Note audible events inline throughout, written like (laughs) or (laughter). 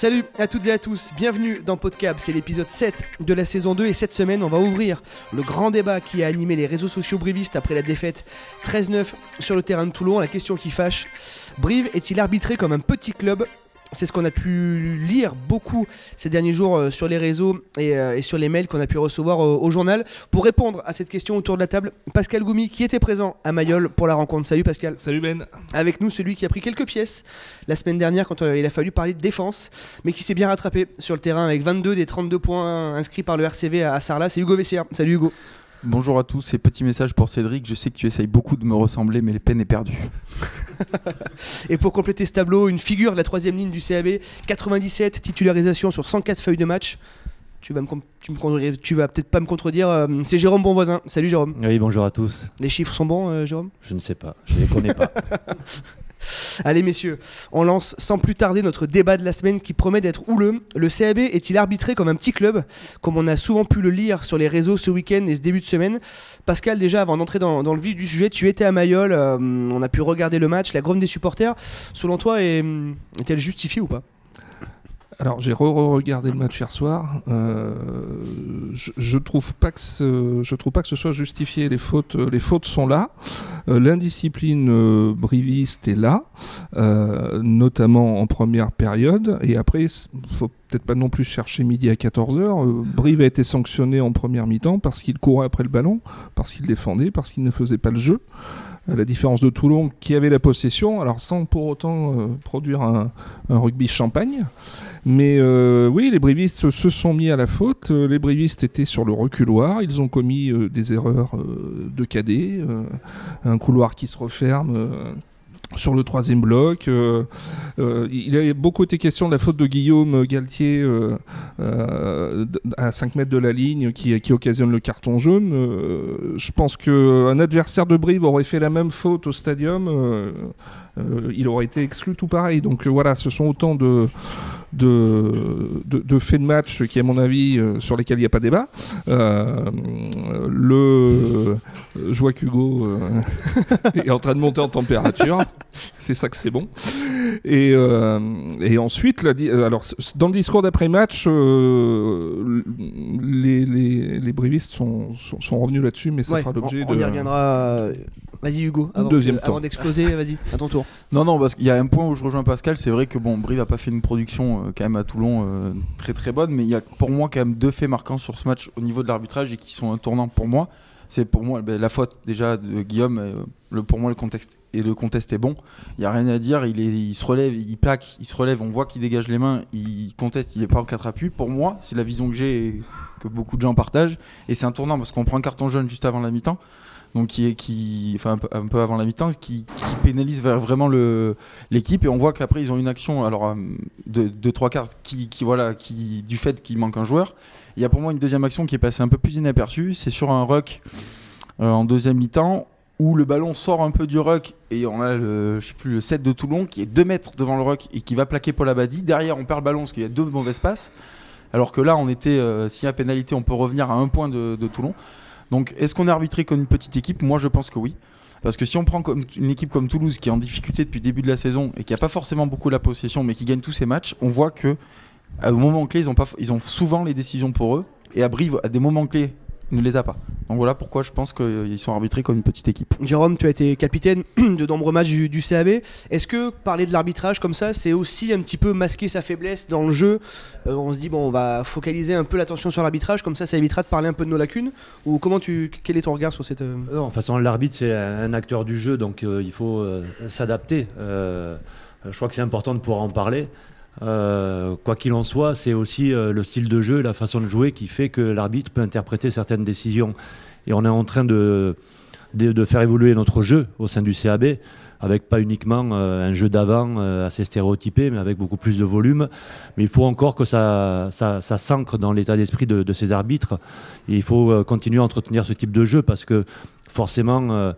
Salut à toutes et à tous, bienvenue dans Podcab, c'est l'épisode 7 de la saison 2 et cette semaine on va ouvrir le grand débat qui a animé les réseaux sociaux brivistes après la défaite 13-9 sur le terrain de Toulon. La question qui fâche, Brive est-il arbitré comme un petit club c'est ce qu'on a pu lire beaucoup ces derniers jours euh, sur les réseaux et, euh, et sur les mails qu'on a pu recevoir euh, au journal. Pour répondre à cette question autour de la table, Pascal Goumi qui était présent à Mayol pour la rencontre. Salut Pascal. Salut Ben. Avec nous, celui qui a pris quelques pièces la semaine dernière quand il a fallu parler de défense, mais qui s'est bien rattrapé sur le terrain avec 22 des 32 points inscrits par le RCV à Sarlat. C'est Hugo Vessière. Salut Hugo. Bonjour à tous et petit message pour Cédric. Je sais que tu essayes beaucoup de me ressembler, mais les peine est perdue. (laughs) Et pour compléter ce tableau, une figure de la troisième ligne du CAB, 97 titularisations sur 104 feuilles de match. Tu vas, me, com- tu me contredire- tu vas peut-être pas me contredire. euh, c'est Jérôme Bonvoisin. Salut Jérôme. Oui, bonjour à tous. Les chiffres sont bons, euh, Jérôme? Je ne sais pas, je ne les connais pas. (laughs) Allez messieurs, on lance sans plus tarder notre débat de la semaine qui promet d'être houleux. Le CAB est-il arbitré comme un petit club, comme on a souvent pu le lire sur les réseaux ce week-end et ce début de semaine Pascal, déjà avant d'entrer dans, le vif du sujet, tu étais à Mayol, euh, on a pu regarder le match, la grogne des supporters. Selon toi, est- est-elle justifiée ou pas? Alors j'ai re-regardé le match hier soir. Euh, je, je trouve pas que ce, je trouve pas que ce soit justifié. Les fautes, euh, les fautes sont là. Euh, L'indiscipline euh, briviste est là, notamment en première période. Et après, faut peut-être pas non plus chercher midi à 14h. Euh, Brive a été sanctionné en première mi-temps parce qu'il courait après le ballon, parce qu'il défendait, parce qu'il ne faisait pas le jeu. À la différence de Toulon qui avait la possession, alors sans pour autant euh, produire un, rugby champagne. Mais euh, oui, les brivistes se sont mis à la faute. Les brivistes étaient sur le reculoir. Ils ont commis des erreurs de cadet. un couloir qui se referme. Sur le troisième bloc, Euh, euh, il a beaucoup été question de la faute de Guillaume Galtier euh, à 5 mètres de la ligne qui, qui occasionne le carton jaune. Je pense qu'un adversaire de Brive aurait fait la même faute au stadium. il aurait été exclu tout pareil. Donc voilà, ce sont autant de, de, de, de faits de match qui, à mon avis, euh, sur lesquels il n'y a pas débat. Euh, le, je vois qu'Hugo euh, (laughs) est en train de monter en température. C'est ça que c'est bon. Et, et ensuite, la alors, dans le discours d'après-match, les, les, les brivistes sont, sont, sont revenus là-dessus, mais ça Ouais, fera l'objet on, on de. y reviendra. Vas-y Hugo, avant, Deuxième que- avant temps. d'exploser, (laughs) vas-y, à ton tour. Non, non, parce qu'il y a un point où je rejoins Pascal. C'est vrai que bon, Brive a pas fait une production euh, quand même à Toulon euh, très très bonne, mais il y a pour moi quand même deux faits marquants sur ce match au niveau de l'arbitrage et qui sont un tournant pour moi. C'est pour moi ben, la faute déjà de Guillaume. euh, le, pour moi, le contexte et le contest est bon. Il y a rien à dire. Il, est, il se relève, il plaque, il se relève. On voit qu'il dégage les mains. Il conteste. Il est pas en quatre appuis. Pour moi, c'est la vision que j'ai et que beaucoup de gens partagent. Et c'est un tournant parce qu'on prend un carton jaune juste avant la mi-temps. Donc qui est qui, un peu, avant la mi-temps, qui, pénalise vraiment l'équipe et on voit qu'après ils ont une action alors euh, de, trois quarts qui, voilà qui du fait qu'il manque un joueur. Il y a pour moi une deuxième action qui est passée un peu plus inaperçue, c'est sur un ruck euh, en deuxième mi-temps où le ballon sort un peu du ruck et on a le je sais plus le 7 de Toulon qui est 2 mètres devant le ruck et qui va plaquer Paul Abadi. Derrière on perd le ballon parce qu'il y a deux mauvaises passes. Alors que là on était euh, s'il y a pénalité on peut revenir à un point de Toulon. Donc est-ce qu'on est arbitré comme une petite équipe? Moi je pense que oui. Parce que si on prend une équipe comme Toulouse qui est en difficulté depuis le début de la saison et qui a pas forcément beaucoup la possession mais qui gagne tous ses matchs, on voit que un moment clé ils ont, ils ont souvent les décisions pour eux et à à des moments clés ne les a pas. Donc voilà pourquoi je pense qu'ils sont arbitrés comme une petite équipe. Jérôme, tu as été capitaine (clears throat) de nombreux matchs du, du CAB. Est-ce que parler de l'arbitrage comme ça, c'est aussi un petit peu masquer sa faiblesse dans le jeu? Euh, On se dit, bon, on va focaliser un peu l'attention sur l'arbitrage, comme ça, ça évitera de parler un peu de nos lacunes? Ou comment tu, quel est ton regard sur cette. euh, Non, de toute façon, l'arbitre, c'est un acteur du jeu, donc euh, il faut euh, s'adapter. Euh, je crois que c'est important de pouvoir en parler. Euh, quoi qu'il en soit, c'est aussi euh, le style de jeu, la façon de jouer qui fait que l'arbitre peut interpréter certaines décisions. Et on est en train de, de, faire évoluer notre jeu au sein du CAB, avec pas uniquement euh, un jeu d'avant assez stéréotypé, mais avec beaucoup plus de volume. Mais il faut encore que ça, ça, s'ancre dans l'état d'esprit de, de ces arbitres. Et il faut continuer à entretenir ce type de jeu parce que forcément,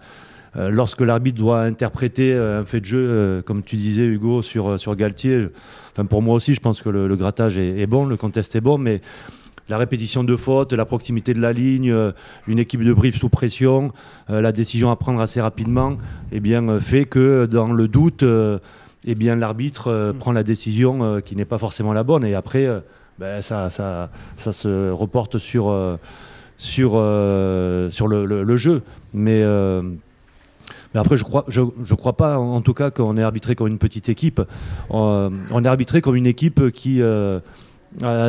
lorsque l'arbitre doit interpréter euh, un fait de jeu, euh, comme tu disais Hugo sur, euh, sur Galtier, enfin pour moi aussi, je pense que le, le grattage est, est bon, le contest est bon, mais la répétition de fautes, la proximité de la ligne, euh, une équipe de brief sous pression, euh, la décision à prendre assez rapidement, eh bien, euh, fait que dans le doute, euh, eh bien l'arbitre prend la décision qui n'est pas forcément la bonne. Et après, ben, ça, ça, ça, se reporte sur, sur, sur le, jeu. Mais. Mais après, je crois, je, je crois pas, en, tout cas, qu'on est arbitré comme une petite équipe. on est arbitré comme une équipe qui,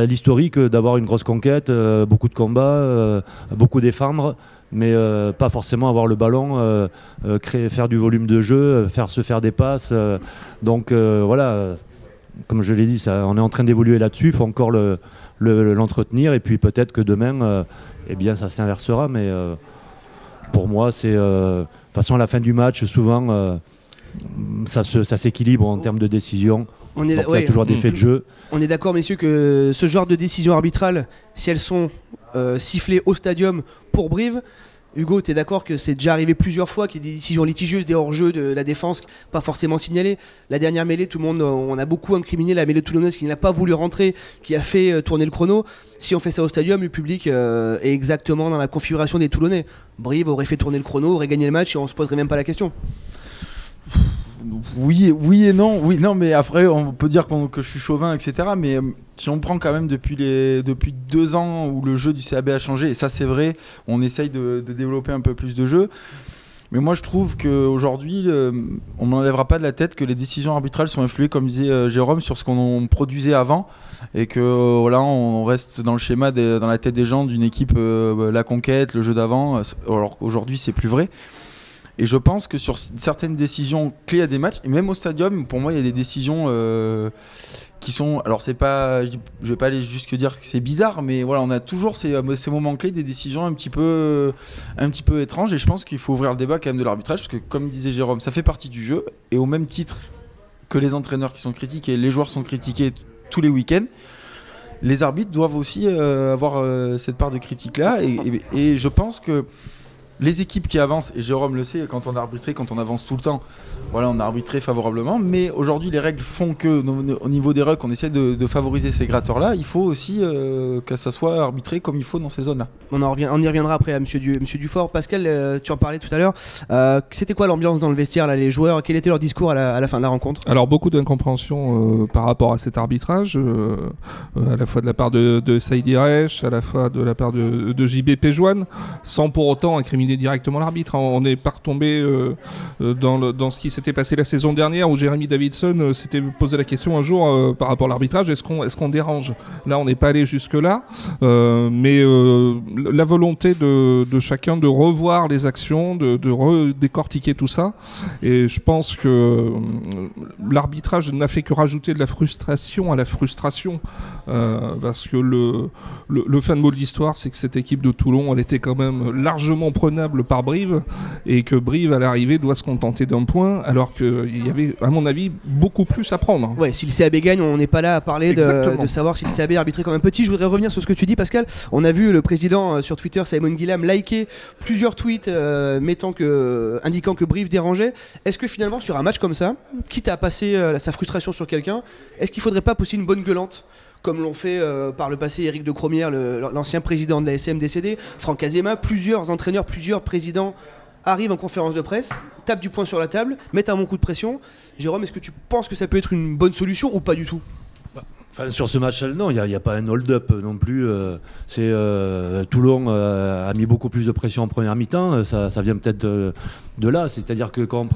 l'historique d'avoir une grosse conquête, euh, beaucoup de combats, euh, beaucoup défendre, mais euh, pas forcément avoir le ballon, créer, faire du volume de jeu, faire se faire des passes. donc voilà, comme je l'ai dit, ça, on est en train d'évoluer là-dessus. Il faut encore l'entretenir le, et puis peut-être que demain, eh bien, ça s'inversera. Mais pour moi, c'est façon à la fin du match, souvent, ça s'équilibre en termes de décision. On est, il y a toujours des faits de jeu. On est d'accord, messieurs, que ce genre de décisions arbitrales, si elles sont euh, sifflées au stadium pour Brive, Hugo, tu es d'accord que c'est déjà arrivé plusieurs fois qu'il y ait des décisions litigieuses, des hors-jeux de la défense, pas forcément signalées. La dernière mêlée, tout le monde, on a beaucoup incriminé la mêlée toulonnaise qui n'a pas voulu rentrer, qui a fait euh, tourner le chrono. Si on fait ça au stadium, le public euh, est exactement dans la configuration des Toulonnais. Brive aurait fait tourner le chrono, aurait gagné le match et on se poserait même pas la question oui, oui et non. Oui, non, mais après, on peut dire que je suis chauvin, etc. Mais euh, si on prend quand même depuis, depuis deux ans où le jeu du CAB a changé, et ça c'est vrai, on essaye de, développer un peu plus de jeux. Mais moi, je trouve qu'aujourd'hui, euh, on n'enlèvera pas de la tête que les décisions arbitrales sont influées, comme disait euh, Jérôme, sur ce qu'on produisait avant. Et que voilà, on reste dans le schéma, dans la tête des gens d'une équipe, la conquête, le jeu d'avant. Alors qu'aujourd'hui, c'est plus vrai. Et je pense que sur certaines décisions clés à des matchs, et même au stadium, pour moi, il y a des décisions euh, qui sont. Alors, c'est pas. Je vais pas aller jusque dire que c'est bizarre, mais voilà, on a toujours ces, euh, ces, moments clés, des décisions un petit peu, un petit peu étranges. Et je pense qu'il faut ouvrir le débat quand même de l'arbitrage, parce que, comme disait Jérôme, ça fait partie du jeu. Et au même titre que les entraîneurs qui sont critiqués, les joueurs sont critiqués tous les week-ends les arbitres doivent aussi euh, avoir cette part de critique là et, je pense que les équipes qui avancent, et Jérôme le sait, quand on a arbitré, quand on avance tout le temps, voilà, on a arbitré favorablement. Mais aujourd'hui, les règles font que, au niveau des rucks, on essaie de, favoriser ces gratteurs-là. Il faut aussi euh, que ça soit arbitré comme il faut dans ces zones-là. On, en revient, on y reviendra après à Monsieur, du, Monsieur Dufort. Pascal, euh, tu en parlais tout à l'heure. Euh, c'était quoi l'ambiance dans le vestiaire, là, les joueurs? Quel était leur discours à la, fin de la rencontre? Alors, beaucoup d'incompréhension par rapport à cet arbitrage, à la fois de la part de, de Saïd à la fois de la part de, de JB Péjoine, sans pour autant incriminer directement l'arbitre. Hein. On n'est pas retombé euh, euh, dans, dans, ce qui s'était passé la saison dernière où Jérémy Davidson euh, s'était posé la question un jour par rapport à l'arbitrage est-ce qu'on est dérange? Là, on n'est pas allé jusque-là, mais la volonté de, de, chacun de revoir les actions, de, de redécortiquer tout ça. Et je pense que l'arbitrage n'a fait que rajouter de la frustration à la frustration. parce que le, le, le fin de mot de l'histoire, c'est que cette équipe de Toulon, elle était quand même largement par Brive et que Brive à l'arrivée doit se contenter d'un point alors qu'il y avait à mon avis beaucoup plus à prendre. Ouais, si le CAB gagne, on n'est pas là à parler de, savoir si le CAB est arbitré comme un petit. Je voudrais revenir sur ce que tu dis Pascal. On a vu le président euh, sur Twitter Simon Guillam liker plusieurs tweets euh, mettant que, indiquant que Brive dérangeait. Est-ce que finalement sur un match comme ça, quitte à passer euh, sa frustration sur quelqu'un, est-ce qu'il faudrait pas pousser une bonne gueulante comme l'ont fait euh, par le passé Eric de Cromière, l'ancien président de la SM décédé, Franck Azema, plusieurs entraîneurs, plusieurs présidents arrivent en conférence de presse, tapent du poing sur la table, mettent un bon coup de pression. Jérôme, est-ce que tu penses que ça peut être une bonne solution ou pas du tout? Sur ce match, non, il n'y a, pas un hold-up non plus. Euh, c'est euh, Toulon euh, a mis beaucoup plus de pression en première mi-temps. Ça, vient peut-être de, là. C'est-à-dire que quand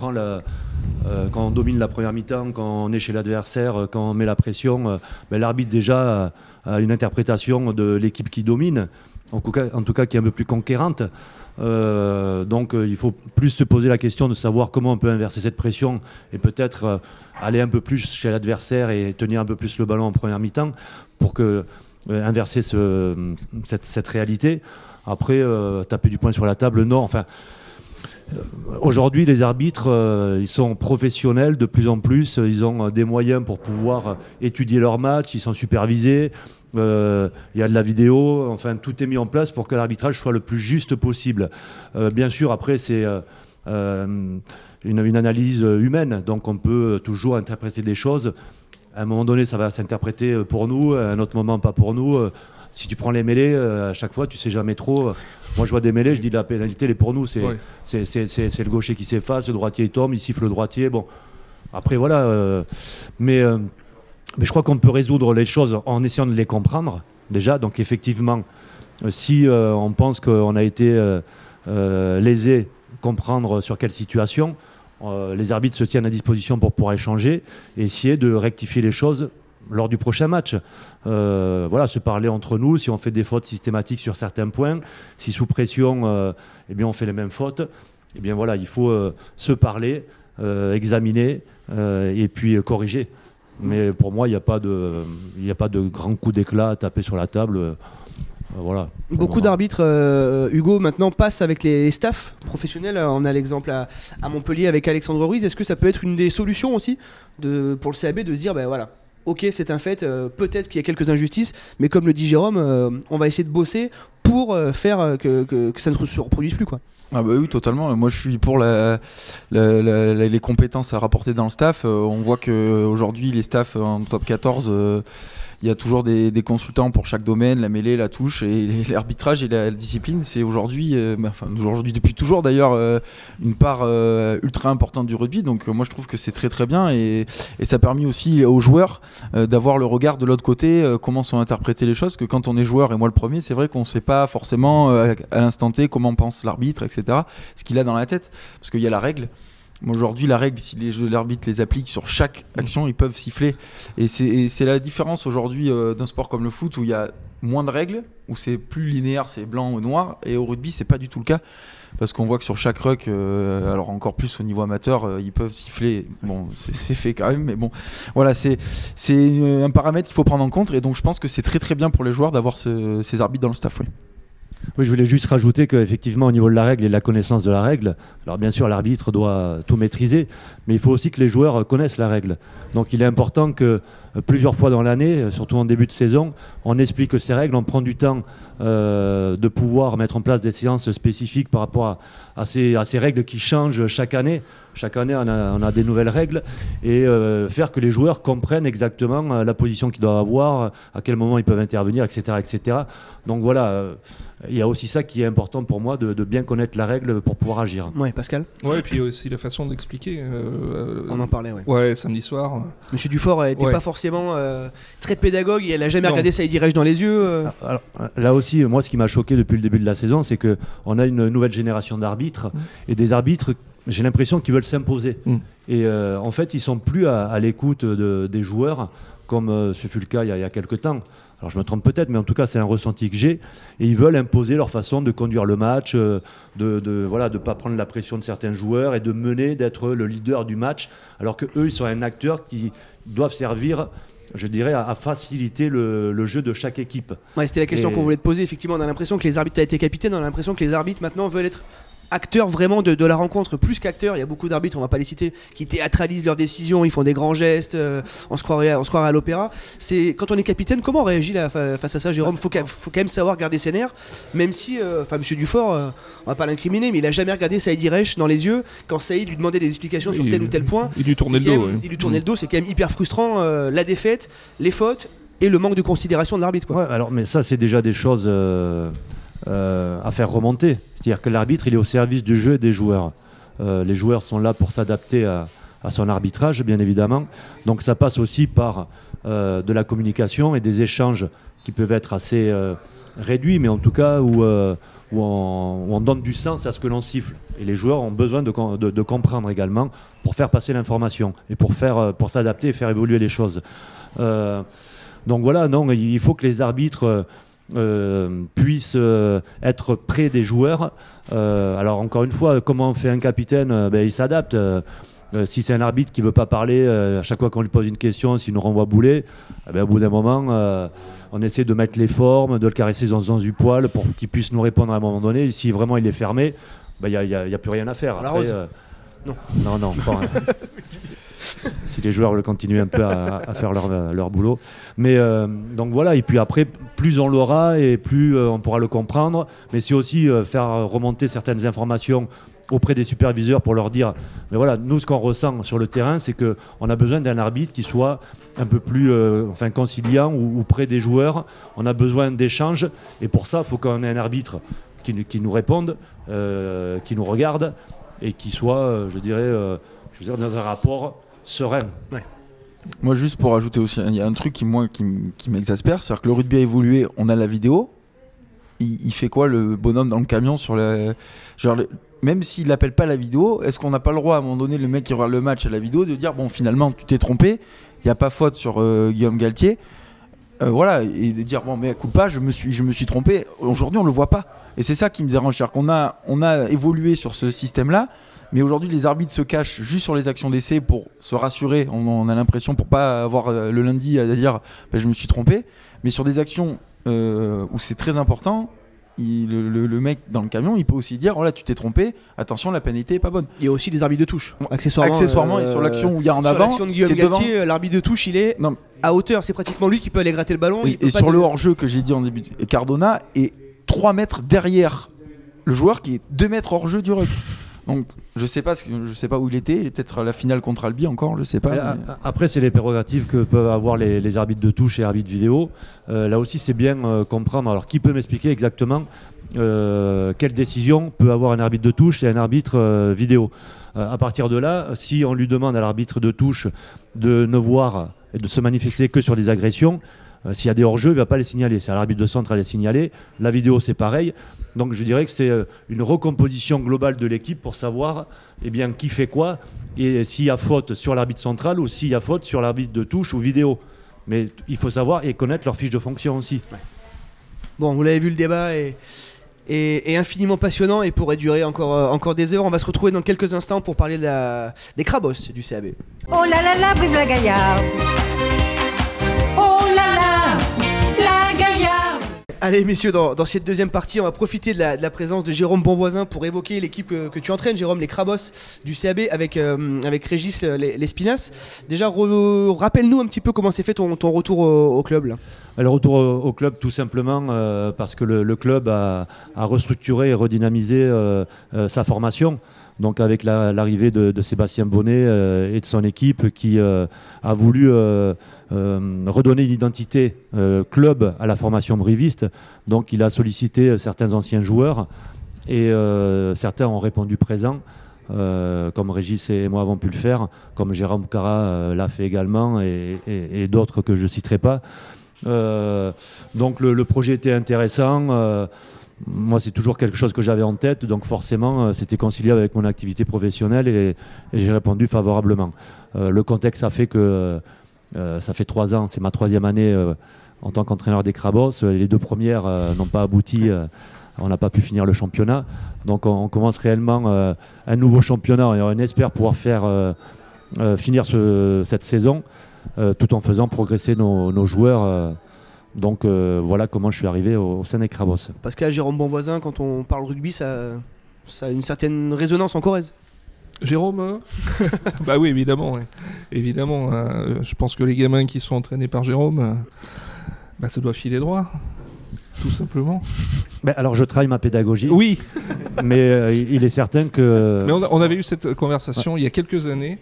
on domine la première mi-temps, quand on est chez l'adversaire, quand on met la pression, ben, l'arbitre déjà a une interprétation de l'équipe qui domine, en tout, cas, qui est un peu plus conquérante. Euh, donc euh, il faut plus se poser la question de savoir comment on peut inverser cette pression et peut-être euh, aller un peu plus chez l'adversaire et tenir un peu plus le ballon en première mi-temps pour que inverser ce, cette, réalité. Après, taper du poing sur la table, non. Enfin, Aujourd'hui, les arbitres, ils sont professionnels de plus en plus. Ils ont des moyens pour pouvoir étudier leur match. Ils sont supervisés. Euh, il y a de la vidéo, enfin tout est mis en place pour que l'arbitrage soit le plus juste possible. Euh, bien sûr, après c'est euh, une, analyse humaine, donc on peut toujours interpréter des choses. À un moment donné, ça va s'interpréter pour nous, à un autre moment pas pour nous. Si tu prends les mêlées, à chaque fois, tu sais jamais trop. Moi, je vois des mêlées, je dis la pénalité, elle est pour nous. C'est le gaucher qui s'efface, le droitier il tombe, il siffle le droitier. Bon, Après, voilà. mais, mais je crois qu'on peut résoudre les choses en essayant de les comprendre, déjà. Donc, effectivement, euh, si euh, on pense qu'on a été euh, lésé, comprendre sur quelle situation, les arbitres se tiennent à disposition pour pouvoir échanger et essayer de rectifier les choses lors du prochain match. Voilà, se parler entre nous, si on fait des fautes systématiques sur certains points, si sous pression, eh bien, on fait les mêmes fautes, eh bien voilà, il faut se parler, examiner et puis corriger. Mais pour moi, il n'y a pas de, a pas de grand coup d'éclat à taper sur la table. euh, voilà. Beaucoup d'arbitres, euh, Hugo, maintenant passent avec les staffs professionnels. On a l'exemple à, à Montpellier avec Alexandre Ruiz. Est-ce que ça peut être une des solutions aussi de, pour le CAB de se dire, ben voilà, ok, c'est un fait, euh, peut-être qu'il y a quelques injustices, mais comme le dit Jérôme, euh, on va essayer de bosser pour euh, faire que, ça ne se reproduise plus. Quoi. Ah bah oui, totalement. Moi, je suis pour les compétences à rapporter dans le staff. On voit que aujourd'hui, les staffs en top 14, euh, il y a toujours des, consultants pour chaque domaine, la mêlée, la touche et (laughs) l'arbitrage et la, discipline. C'est aujourd'hui, euh, enfin aujourd'hui depuis toujours d'ailleurs, euh, une part euh, ultra importante du rugby. Donc moi, je trouve que c'est très très bien et, et ça a permis aussi aux joueurs d'avoir le regard de l'autre côté, comment sont interprétées les choses. Que quand on est joueur et moi le premier, c'est vrai qu'on ne sait pas forcément à l'instant T comment pense l'arbitre, etc. Ce qu'il a dans la tête, parce qu'il y a la règle. Aujourd'hui, la règle, si les jeux l'arbitre les applique sur chaque action, ils peuvent siffler. Et c'est la différence aujourd'hui euh, d'un sport comme le foot où il y a moins de règles, où c'est plus linéaire, c'est blanc ou noir. Et au rugby, c'est pas du tout le cas. Parce qu'on voit que sur chaque ruck, euh, alors encore plus au niveau amateur, euh, ils peuvent siffler. Bon, c'est (laughs) fait quand même, mais bon, voilà, c'est un paramètre qu'il faut prendre en compte. Et donc, je pense que c'est très très bien pour les joueurs d'avoir ce- ces arbitres dans le staff. Oui. Oui, je voulais juste rajouter qu'effectivement, au niveau de la règle et de la connaissance de la règle, alors bien sûr, l'arbitre doit tout maîtriser, mais il faut aussi que les joueurs connaissent la règle. Donc il est important que euh, plusieurs fois dans l'année, euh, surtout en début de saison, on explique ces règles, on prend du temps euh, de pouvoir mettre en place des séances spécifiques par rapport à, ces règles qui changent chaque année. Chaque année, on a, on a des nouvelles règles et euh, faire que les joueurs comprennent exactement euh, la position qu'ils doivent avoir, à quel moment ils peuvent intervenir, etc. etc. Donc voilà, euh, il y a aussi ça qui est important pour moi, de, de bien connaître la règle pour pouvoir agir. Ouais, Pascal, Ouais, et puis aussi la façon d'expliquer. euh, on en parlait. Ouais. Ouais, samedi soir. Monsieur Dufort n'était Ouais. pas forcément euh, très pédagogue et elle a jamais Non. regardé Saïd Direch dans les yeux. euh. Alors, là aussi, moi, ce qui m'a choqué depuis le début de la saison, c'est que on a une nouvelle génération d'arbitres et des arbitres. J'ai l'impression qu'ils veulent s'imposer. Mm. Et euh, en fait, ils sont plus à, à l'écoute de- des joueurs, comme euh, ce fut le cas il y a, il y a quelques temps. Alors je me trompe peut-être, mais en tout cas, c'est un ressenti que j'ai. Et ils veulent imposer leur façon de conduire le match, euh, de, de voilà, de pas prendre la pression de certains joueurs et de mener, d'être le leader du match, alors que eux, ils sont un acteur qui doivent servir, je dirais, à, à faciliter le- le jeu de chaque équipe. Ouais, c'était la question Et- qu'on voulait te poser. Effectivement, on a l'impression que les arbitres, tu as été capitaine, on a l'impression que les arbitres maintenant veulent être acteurs vraiment de, de la rencontre, plus qu'acteurs. Il y a beaucoup d'arbitres, on va pas les citer, qui théâtralisent leurs décisions, ils font des grands gestes, euh, on, se croirait, on se croirait à l'opéra. C'est Quand on est capitaine, comment on réagit là, fa- face à ça, Jérôme? Faut, faut quand même savoir garder ses nerfs, même si, euh, enfin, Monsieur Dufort, euh, on va pas l'incriminer, mais il a jamais regardé Saïd Irech dans les yeux quand Saïd lui demandait des explications sur Il- tel ou tel point. Il lui tournait le dos. même- ouais. Il lui tournait le dos, c'est quand même hyper frustrant, euh, la défaite, les fautes et le manque de considération de l'arbitre. quoi. Ouais, alors, mais ça, c'est déjà des choses euh, à faire remonter. C'est-à-dire que l'arbitre, il est au service du jeu et des joueurs. Euh, les joueurs sont là pour s'adapter à, son arbitrage, bien évidemment. Donc ça passe aussi par euh, de la communication et des échanges qui peuvent être assez réduits, mais en tout cas où, on, donne du sens à ce que l'on siffle. Et les joueurs ont besoin de, de- comprendre également pour faire passer l'information et pour, pour s'adapter et faire évoluer les choses. Donc voilà, non, il faut que les arbitres euh, puissent euh, être près des joueurs. Euh, alors encore une fois, comment fait un capitaine Euh, ben, Il s'adapte. Si c'est un arbitre qui veut pas parler, à chaque fois qu'on lui pose une question, s'il nous renvoie bouler, eh ben, au bout d'un moment, on essaie de mettre les formes, de le caresser dans le sens du poil pour qu'il puisse nous répondre à un moment donné. Si vraiment il est fermé, ben, il n'y a, plus rien à faire. Après, Non. Non, non, pas, (laughs) (laughs) si les joueurs veulent continuer un peu à, faire leur, leur boulot. Mais euh, donc voilà, et puis après, plus on l'aura et plus euh, on pourra le comprendre. Mais c'est aussi euh, faire remonter certaines informations auprès des superviseurs pour leur dire, mais voilà, nous ce qu'on ressent sur le terrain, c'est que on a besoin d'un arbitre qui soit un peu plus, conciliant ou, près des joueurs. On a besoin d'échanges et pour ça, il faut qu'on ait un arbitre qui, nous- réponde, qui nous regarde et qui soit, je dirais, je dans un rapport serein. Moi, juste pour ajouter aussi, il y a un truc qui, moi, qui, qui m'exaspère, c'est-à-dire que le rugby a évolué, on a la vidéo. Il, il fait quoi le bonhomme dans le camion sur la. Genre, le- même s'il n'appelle pas la vidéo, est-ce qu'on n'a pas le droit à un moment donné, le mec qui regarde le match à la vidéo, de dire bon, finalement, tu t'es trompé, il n'y a pas faute sur euh, Guillaume Galtier Euh, Voilà, et de dire bon, mais coup pas, je me suis, je me suis trompé. Aujourd'hui, on le voit pas. Et c'est ça qui me dérange, c'est-à-dire qu'on a, on a évolué sur ce système-là. Mais aujourd'hui, les arbitres se cachent juste sur les actions d'essai pour se rassurer. On, on a l'impression pour pas avoir euh, le lundi à dire bah, je me suis trompé. Mais sur des actions euh, où c'est très important, il- le, mec dans le camion, il peut aussi dire oh là, tu t'es trompé. Attention, la pénalité est pas bonne. Il y a aussi des arbitres de touche. Accessoirement, Accessoirement, et sur l'action où il y a en avant, de l'arbitre de touche, il est Non. à hauteur. C'est pratiquement lui qui peut aller gratter le ballon. Oui, et pas sur le hors-jeu que j'ai dit en début, et Cardona est 3 mètres derrière le joueur qui est 2 mètres hors-jeu du ruck. Donc je sais pas ce que- je sais pas où il était, peut-être la finale contre Albi encore, je sais pas. Mais, Après, c'est les prérogatives que peuvent avoir les, les arbitres de touche et arbitres vidéo. Euh, là aussi, c'est bien euh, comprendre. Alors, qui peut m'expliquer exactement euh, quelle décision peut avoir un arbitre de touche et un arbitre vidéo? À partir de là, si on lui demande à l'arbitre de touche de ne voir et de se manifester que sur des agressions, euh, s'il y a des hors-jeux, il ne va pas les signaler. C'est à l'arbitre de centre à les signaler. La vidéo, c'est pareil. Donc je dirais que c'est euh, une recomposition globale de l'équipe pour savoir eh bien, qui fait quoi et s'il y a faute sur l'arbitre central ou s'il y a faute sur l'arbitre de touche ou vidéo. Mais il faut savoir et connaître leur fiche de fonction aussi. Bon, vous l'avez vu, le débat est, est- est infiniment passionnant et pourrait durer encore, euh, encore des heures. On va se retrouver dans quelques instants pour parler de la- des crabos du CAB. Oh là là là, vive la Gaillarde Allez, messieurs, dans, cette deuxième partie, on va profiter de la, présence de Jérôme Bonvoisin pour évoquer l'équipe que, que tu entraînes, Jérôme, les Crabos du CAB avec, euh, avec Régis euh, les, Lespinas. Déjà, rappelle-nous un petit peu comment s'est fait ton, retour au, club. Là. Le retour au, club tout simplement euh, parce que le, club a, restructuré et redynamisé euh, euh, sa formation. Donc avec la- l'arrivée de, Sébastien Bonnet euh, et de son équipe qui euh, a voulu euh, euh, redonner une identité euh, club à la formation briviste. Donc il a sollicité certains anciens joueurs et euh, certains ont répondu présent. comme Régis et moi avons pu le faire, comme Jérôme Cara l'a fait également, et, d'autres que je ne citerai pas. Donc le, projet était intéressant. moi, c'est toujours quelque chose que j'avais en tête, donc forcément, c'était concilié avec mon activité professionnelle et, j'ai répondu favorablement. Le contexte a fait que ça fait trois ans, c'est ma troisième année euh, en tant qu'entraîneur des Crabos. Les deux premières euh, n'ont pas abouti, euh, on n'a pas pu finir le championnat. Donc on, on commence réellement euh, un nouveau championnat et on espère pouvoir faire euh, euh, finir ce- cette saison euh, tout en faisant progresser nos, nos joueurs. euh. donc euh, voilà comment je suis arrivé au, au sein des Crabos. Parce qu'à Jérôme Bonvoisin, quand on parle rugby, ça, ça a une certaine résonance en Corrèze? Jérôme euh (laughs) Bah oui, évidemment. ouais. Évidemment. euh, je pense que les gamins qui sont entraînés par Jérôme, euh, bah, ça doit filer droit. Tout simplement. Ben, alors je travaille ma pédagogie, Oui, mais euh, il est certain que mais on, a- on avait eu cette conversation il y a quelques années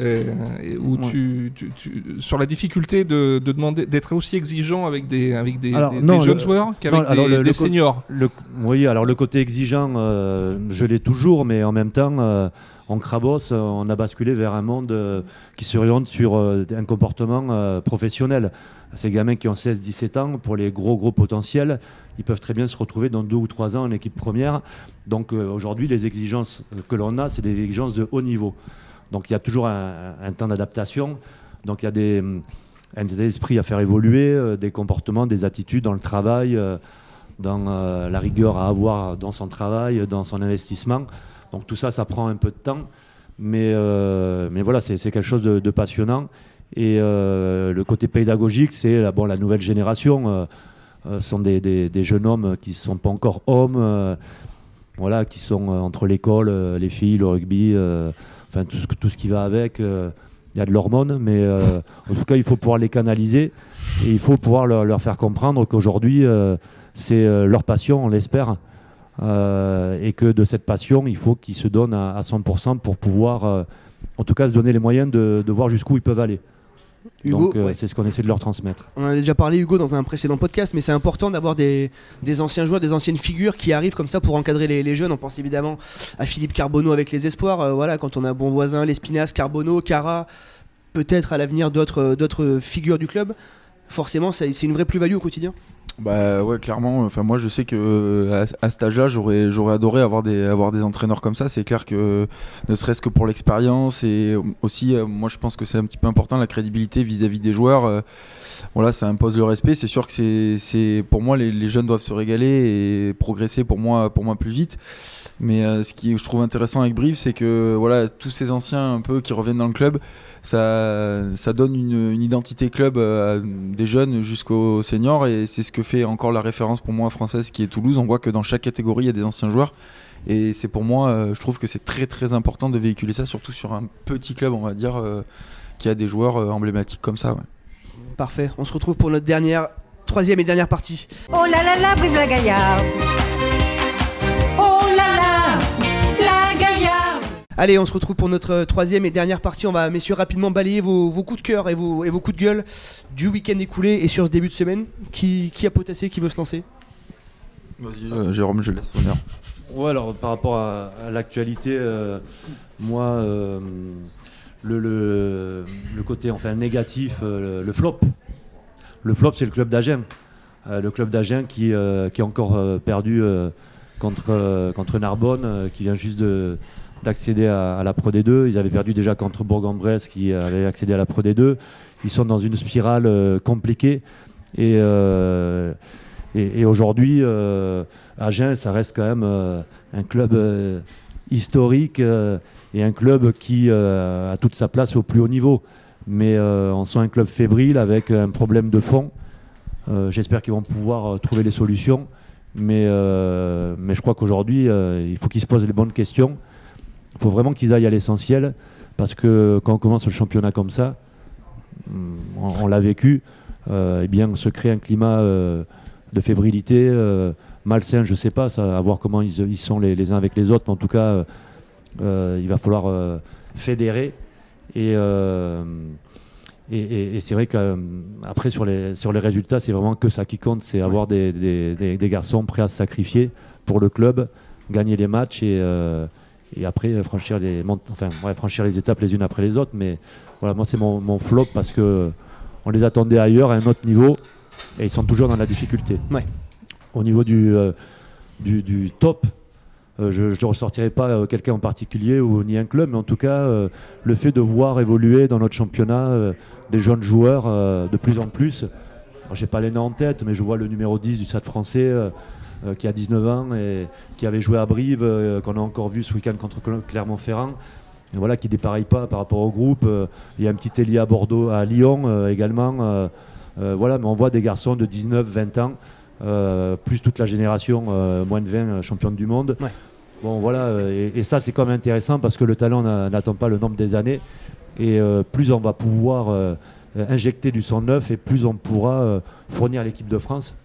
euh, où Ouais. tu, tu- tu- sur la difficulté de, de demander d'être aussi exigeant avec des, avec des, Alors, des- non, des jeunes le- joueurs qu'avec des, le- des le seniors. Le, oui, alors le côté exigeant, euh, je l'ai toujours, mais en même temps, en Crabos, euh, on a basculé vers un monde euh, qui s'oriente sur euh, un comportement professionnel. Ces gamins qui ont 16-17 ans, pour les gros gros potentiels, ils peuvent très bien se retrouver dans deux ou trois ans en équipe première. Donc aujourd'hui, les exigences que l'on a, c'est des exigences de haut niveau. Donc il y a toujours un, temps d'adaptation. Donc il y a des, un état d'esprit à faire évoluer, des comportements, des attitudes dans le travail. dans la rigueur à avoir dans son travail, dans son investissement. Donc tout ça, ça prend un peu de temps. Mais, euh, mais voilà, c'est quelque chose de, passionnant. Et euh, le côté pédagogique, c'est la, bon, la nouvelle génération. euh, euh, sont des, jeunes hommes qui ne sont pas encore hommes, voilà, qui sont entre l'école, les filles, le rugby, tout ce, qui va avec. Il y a de l'hormone, mais en tout cas, il faut pouvoir les canaliser et il faut pouvoir leur, faire comprendre qu'aujourd'hui, c'est leur passion, on l'espère, euh, et que de cette passion, il faut qu'ils se donnent à, à 100% pour pouvoir, euh, en tout cas, se donner les moyens de, de voir jusqu'où ils peuvent aller. Hugo, Donc euh, ouais. c'est ce qu'on essaie de leur transmettre. On en a déjà parlé Hugo dans un précédent podcast, mais c'est important d'avoir des, des anciens joueurs, des anciennes figures qui arrivent comme ça pour encadrer les, les jeunes. On pense évidemment à Philippe Carbonneau avec les espoirs. Euh, voilà, quand on a bon voisin, l'Espinasse, Carbonneau, Cara, peut-être à l'avenir d'autres figures du club. Forcément, c'est une vraie plus-value au quotidien. Bah ouais, clairement. Enfin, moi, je sais que euh, à, à cet âge-là, j'aurais, j'aurais adoré avoir des, avoir des entraîneurs comme ça. C'est clair que, ne serait-ce que pour l'expérience et aussi, euh, moi, je pense que c'est un petit peu important la crédibilité vis-à-vis des joueurs. euh, voilà, ça impose le respect. C'est sûr que c'est, c'est, pour moi, les, jeunes doivent se régaler et progresser pour moi, pour moi plus vite. Mais euh, ce qui je trouve intéressant avec Brive, c'est que voilà, tous ces anciens un peu qui reviennent dans le club, ça, ça donne une, une identité club euh, à des jeunes jusqu'aux seniors et c'est ce que fait encore la référence pour moi française qui est Toulouse. On voit que dans chaque catégorie il y a des anciens joueurs et c'est pour moi, euh, je trouve que c'est très très important de véhiculer ça, surtout sur un petit club, on va dire, euh, qui a des joueurs euh, emblématiques comme ça. ouais. Parfait. On se retrouve pour notre dernière, troisième et dernière partie. Oh là là là, Brive la Gaillarde. Allez, on se retrouve pour notre euh, troisième et dernière partie. On va, messieurs, rapidement balayer vos, vos coups de cœur et vos, et vos coups de gueule du week-end écoulé et sur ce début de semaine. Qui, qui a potassé Qui veut se lancer? Euh, Jérôme, je laisse l'honneur. Ouais, alors par rapport à, à l'actualité, euh, moi, euh, le, le, le côté enfin négatif, euh, le, le flop. Le flop, c'est le club d'Agen. Euh, le club d'Agen qui, euh, qui a encore euh, perdu euh, contre, euh, contre Narbonne, euh, qui vient juste de- d'accéder à, la Pro D2. Ils avaient perdu déjà contre Bourg-en-Bresse, qui avait accédé à la Pro D2. Ils sont dans une spirale euh, compliquée. Et, euh, et, et aujourd'hui, euh, Agen, ça reste quand même euh, un club euh, historique euh, et un club qui euh, a toute sa place au plus haut niveau. Mais euh, on sent un club fébrile avec un problème de fond. Euh, J'espère qu'ils vont pouvoir euh, trouver les solutions. Mais, euh, mais je crois qu'aujourd'hui, euh, il faut qu'ils se posent les bonnes questions. Il faut vraiment qu'ils aillent à l'essentiel. Parce que quand on commence le championnat comme ça, hum, on, l'a vécu, euh, eh bien, se crée un climat euh, de fébrilité, euh, malsain, je sais pas, ça, à voir comment ils, sont les, uns avec les autres, mais en tout cas, euh, il va falloir fédérer. Et, c'est vrai qu'après, sur les, sur les résultats, c'est vraiment que ça qui compte, c'est avoir des, des- des- garçons prêts à se sacrifier pour le club, gagner les matchs et, et après euh, franchir les, enfin, ouais, franchir les étapes les unes après les autres. Mais voilà, moi, c'est mon, mon flop parce que on les attendait ailleurs, à un autre niveau, et ils sont toujours dans la difficulté. Ouais. Au niveau du, euh, du, du top, euh, je ne ressortirai pas euh, quelqu'un en particulier ou ni un club, mais en tout cas, le fait de voir évoluer dans notre championnat des jeunes joueurs de plus en plus. Je n'ai pas les noms en tête, mais je vois le numéro 10 du Stade français euh, qui a 19 ans et qui avait joué à Brive, euh, qu'on a encore vu ce week-end contre Cl- Clermont-Ferrand. Et voilà, qui dépareille pas par rapport au groupe. Euh, Il y a un petit Elie à Bordeaux, à Lyon également. Voilà, mais on voit des garçons de 19, 20 ans, plus toute la génération moins de 20 euh, championne du monde. Ouais. Bon, voilà, et, et ça c'est quand même intéressant parce que le talent n'a- n'attend pas le nombre des années. Et plus on va pouvoir injecter du sang neuf et plus on pourra fournir à l'équipe de France.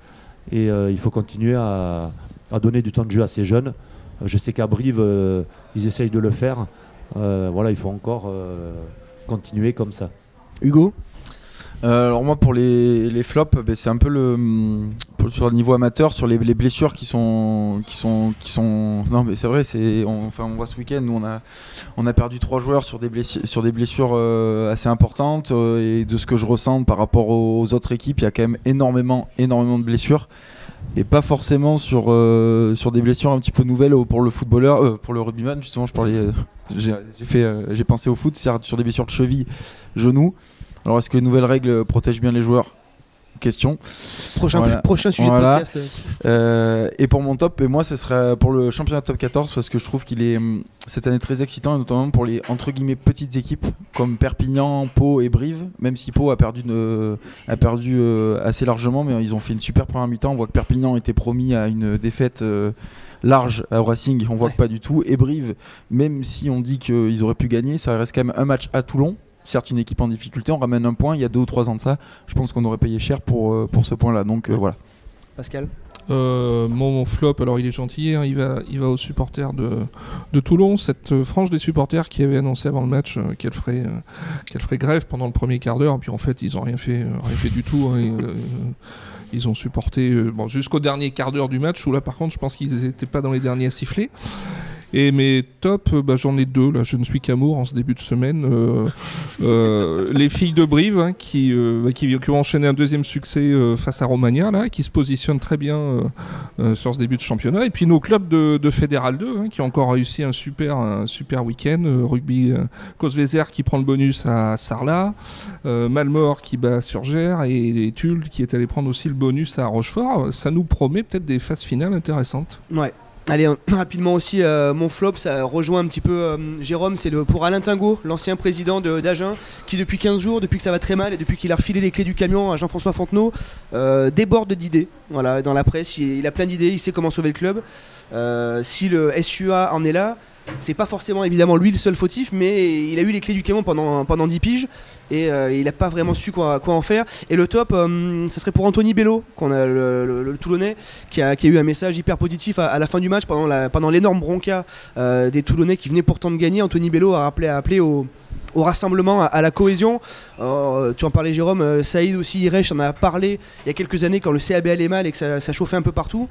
Et euh, il faut continuer à, donner du temps de jeu à ces jeunes. Euh, Je sais qu'à Brive, euh, ils essayent de le faire. Voilà, il faut encore continuer comme ça. Hugo? Euh, alors moi pour les, les flops, ben, c'est un peu le pour- sur le niveau amateur, sur les, les blessures qui sont qui sont qui sont (laughs) non mais c'est vrai c'est on, enfin on voit ce week-end nous on a on a perdu trois joueurs sur des blessures sur des blessures euh, assez importantes euh, et de ce que je ressens par rapport aux autres équipes il y a quand même énormément énormément de blessures. Et pas forcément sur sur des blessures un petit peu nouvelles pour le footballeur pour le rugbyman justement je parlais j'ai j'ai pensé au foot c'est sur des blessures de cheville genoux alors, est-ce que les nouvelles règles protègent bien les joueurs? Question. Prochain, Voilà. prochain sujet Voilà. de podcast. Euh, et pour mon top, et moi, ce serait pour le championnat top 14 parce que je trouve qu'il est hum, cette année très excitant, et notamment pour les entre guillemets petites équipes comme Perpignan, Pau et Brive. Même si Pau a perdu, une- a perdu euh, assez largement, mais ils ont fait une super première mi-temps. On voit que Perpignan était promis à une défaite. euh, large à Racing, on voit que pas du tout. Et Brive, même si on dit qu'ils auraient pu gagner, ça reste quand même un match à Toulon. Certes, une équipe en difficulté, on ramène un point. Il y a deux ou trois ans de ça, je pense qu'on aurait payé cher pour, euh, pour ce point-là. Donc euh, voilà. Pascal Euh, mon flop, alors il est gentil, hein, il, va, il va aux supporters de, de Toulon, cette euh, frange des supporters qui avait annoncé avant le match euh, qu'elle ferait, euh, qu'elle ferait grève pendant le premier quart d'heure, puis en fait ils ont rien fait, rien fait du tout. hein, et, euh, ils ont supporté euh, bon, jusqu'au dernier quart d'heure du match, où là par contre je pense qu'ils n'étaient pas dans les derniers à siffler. Et mes top, euh, bah, j'en ai deux. Là, je ne suis qu'amour en ce début de semaine. Euh, euh, (laughs) les filles de Brive hein, qui, qui, qui ont enchaîné un deuxième succès euh, face à Romagna, là, qui se positionnent très bien euh, euh, sur ce début de championnat. Et puis nos clubs de, de Fédéral 2 hein, qui ont encore réussi un super, un super week-end. Euh, rugby euh, Cosvezer qui prend le bonus à Sarlat, euh, Malmort qui bat Surgère et, et Tulle qui est allé prendre aussi le bonus à Rochefort. Ça nous promet peut-être des phases finales intéressantes. Ouais. Allez, (coughs) rapidement aussi, euh, mon flop, ça rejoint un petit peu euh, Jérôme, c'est pour Alain Tingot, l'ancien président de- d'Agen, qui depuis 15 jours, depuis que ça va très mal et depuis qu'il a refilé les clés du camion à Jean-François Fontenot, euh, déborde d'idées. Dans la presse, il, a plein d'idées, il sait comment sauver le club. Si le SUA en est là, c'est pas forcément évidemment lui le seul fautif, mais il a eu les clés du camion pendant, pendant 10 piges et euh, il a pas vraiment su quoi, en faire. Et le top, euh, serait pour Anthony Bello, qu'on a le, Toulonnais, qui a, qui eu un message hyper positif à, la fin du match pendant l'énorme bronca euh, des Toulonnais qui venaient pourtant de gagner. Anthony Bello a appelé, au rassemblement, à, la cohésion. Tu en parlais Jérôme, Saïd aussi, Iresh en a parlé il y a quelques années quand le CAB allait mal et que ça chauffait un peu partout.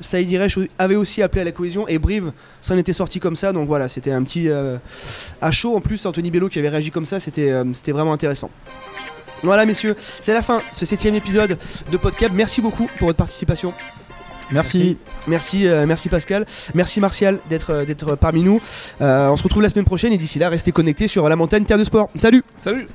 Saïd Iresh avait aussi appelé à la cohésion et Brive s'en était sorti comme ça. Donc voilà, c'était un petit euh, à chaud. En plus, Anthony Bello qui avait réagi comme ça, c'était euh, c'était vraiment intéressant. Voilà messieurs, c'est la fin de ce septième épisode de Podcast. Merci beaucoup pour votre participation. Merci. Merci, euh, merci Pascal. Merci Martial d'être euh, d'être parmi nous. Euh, on se retrouve la semaine prochaine et d'ici là, restez connectés sur la montagne Terre de Sport. Salut Salut